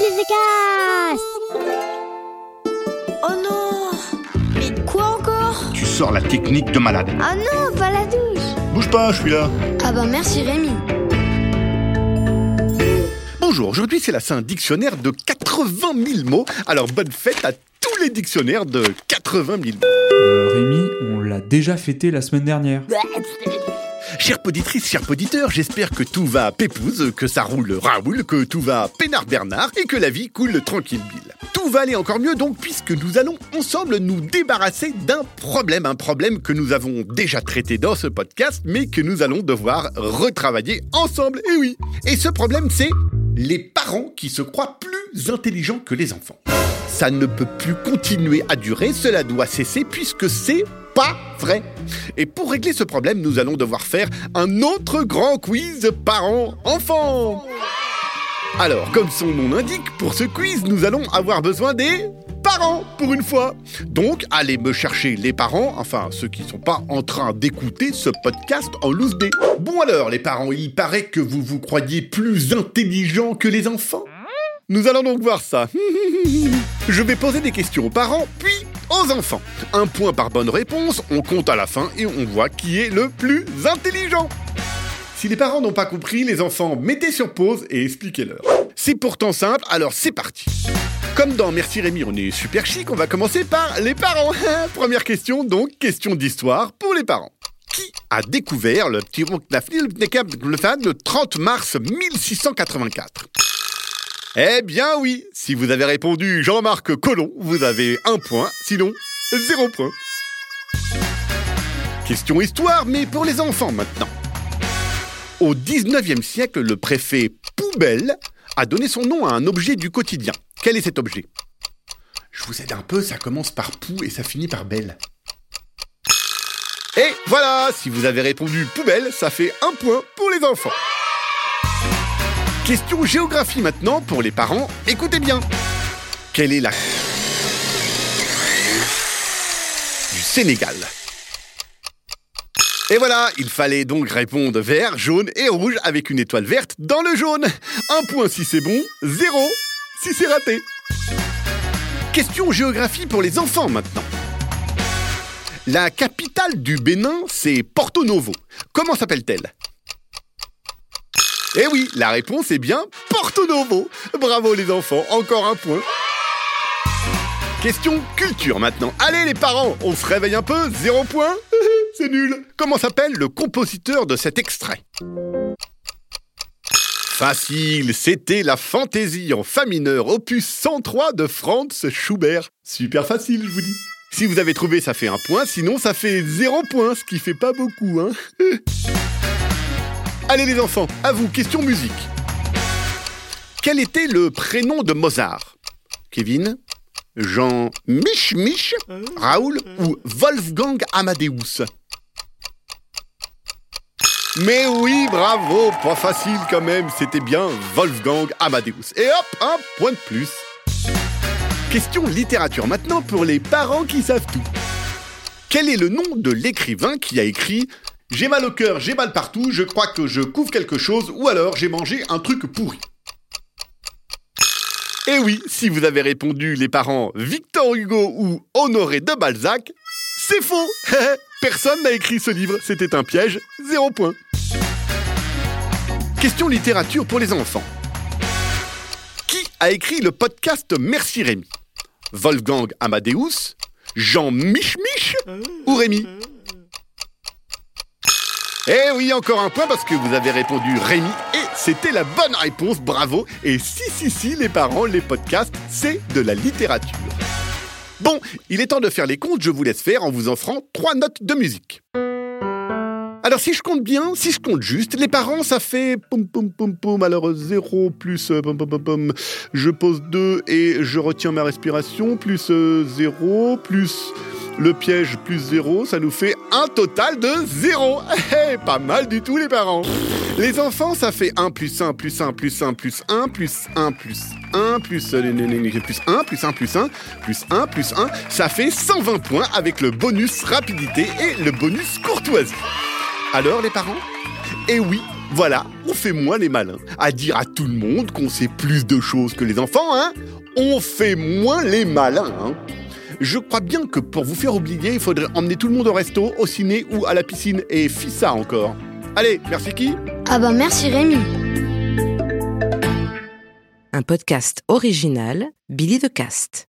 Télécast Oh non Mais quoi encore? Tu sors la technique de malade. Ah non, pas la douche Bouge pas, je suis là. Ah bah merci Rémi Bonjour, aujourd'hui c'est la Saint Dictionnaire de 80 000 mots. Alors bonne fête à tous les dictionnaires de 80 000 mots. Euh, Rémi, on l'a déjà fêté la semaine dernière. Chère poditrice, chers poditeurs, j'espère que tout va pépouze, que ça roule Raoul, que tout va peinard Bernard et que la vie coule tranquille Bill. Tout va aller encore mieux donc puisque nous allons ensemble nous débarrasser d'un problème, un problème que nous avons déjà traité dans ce podcast mais que nous allons devoir retravailler ensemble. Et oui. Et ce problème c'est les parents qui se croient plus intelligents que les enfants. Ça ne peut plus continuer à durer, cela doit cesser puisque c'est pas vrai. Et pour régler ce problème, nous allons devoir faire un autre grand quiz parents-enfants. Alors, comme son nom l'indique, pour ce quiz, nous allons avoir besoin des parents pour une fois. Donc, allez me chercher les parents, enfin ceux qui sont pas en train d'écouter ce podcast en loose B. Bon alors, les parents, il paraît que vous vous croyez plus intelligents que les enfants. Nous allons donc voir ça. Je vais poser des questions aux parents, puis aux enfants. Un point par bonne réponse, on compte à la fin et on voit qui est le plus intelligent. Si les parents n'ont pas compris, les enfants, mettez sur pause et expliquez-leur. C'est pourtant simple, alors c'est parti. Comme dans Merci Rémi, on est super chic, on va commencer par les parents. Première question, donc, question d'histoire pour les parents. Qui a découvert le fan le 30 mars 1684 Eh bien oui, si vous avez répondu Jean-Marc Colomb, vous avez un point, sinon zéro point. Question histoire, mais pour les enfants maintenant. Au 19e siècle, le préfet Poubelle a donné son nom à un objet du quotidien. Quel est cet objet? Je vous aide un peu, ça commence par pou et ça finit par belle. Et voilà, si vous avez répondu poubelle, ça fait un point pour les enfants. Question géographie maintenant pour les parents. Écoutez bien. Quelle est la du Sénégal? Et voilà, il fallait donc répondre vert, jaune et rouge avec une étoile verte dans le jaune. Un point si c'est bon, zéro si c'est raté. Question géographie pour les enfants maintenant. La capitale du Bénin, c'est Porto Novo. Comment s'appelle-t-elle? Eh oui, la réponse est bien Porto Novo. Bravo les enfants, encore un point. Question culture maintenant. Allez les parents, on se réveille un peu, zéro point C'est nul. Comment s'appelle le compositeur de cet extrait? Facile, c'était la fantaisie en fa mineur, opus 103 de Franz Schubert. Super facile, je vous dis. Si vous avez trouvé, ça fait un point, sinon ça fait zéro point, ce qui fait pas beaucoup, hein. Allez les enfants, à vous, question musique. Quel était le prénom de Mozart? Kevin Jean Mich Mich Raoul ou Wolfgang Amadeus? Mais oui, bravo, pas facile quand même, c'était bien Wolfgang Amadeus. Et hop, un point de plus. Question littérature maintenant pour les parents qui savent tout. Quel est le nom de l'écrivain qui a écrit J'ai mal au cœur, j'ai mal partout, je crois que je couvre quelque chose ou alors j'ai mangé un truc pourri. Et oui, si vous avez répondu les parents Victor Hugo ou Honoré de Balzac, c'est faux. Personne n'a écrit ce livre, c'était un piège, zéro point. Question littérature pour les enfants. Qui a écrit le podcast Merci Rémi? Wolfgang Amadeus Jean Mich Mich ou Rémi? Eh oui, encore un point parce que vous avez répondu Rémi et c'était la bonne réponse, bravo. Et si, si, si, les parents, les podcasts, c'est de la littérature. Bon, il est temps de faire les comptes, je vous laisse faire en vous offrant trois notes de musique. Alors si je compte bien, si je compte juste, les parents ça fait poum poum poum poum, alors 0 plus euh, pom pom pom pom, je pose 2 et je retiens ma respiration, plus 0, euh, plus le piège plus 0, ça nous fait un total de 0. Hey, pas mal du tout les parents. Les enfants ça fait 1 plus 1 plus 1 plus 1 plus 1 plus 1 plus 1 plus, euh, plus 1 plus 1 plus 1 plus 1 plus 1, ça fait 120 points avec le bonus rapidité et le bonus courtoisie. Alors les parents Eh oui, Voilà, on fait moins les malins. À dire à tout le monde qu'on sait plus de choses que les enfants, hein On fait moins les malins, hein je crois bien que pour vous faire oublier, il faudrait emmener tout le monde au resto, au ciné ou à la piscine. Et ça encore. Allez, merci qui Ah bah merci Rémi. Un podcast original, Billy de Cast.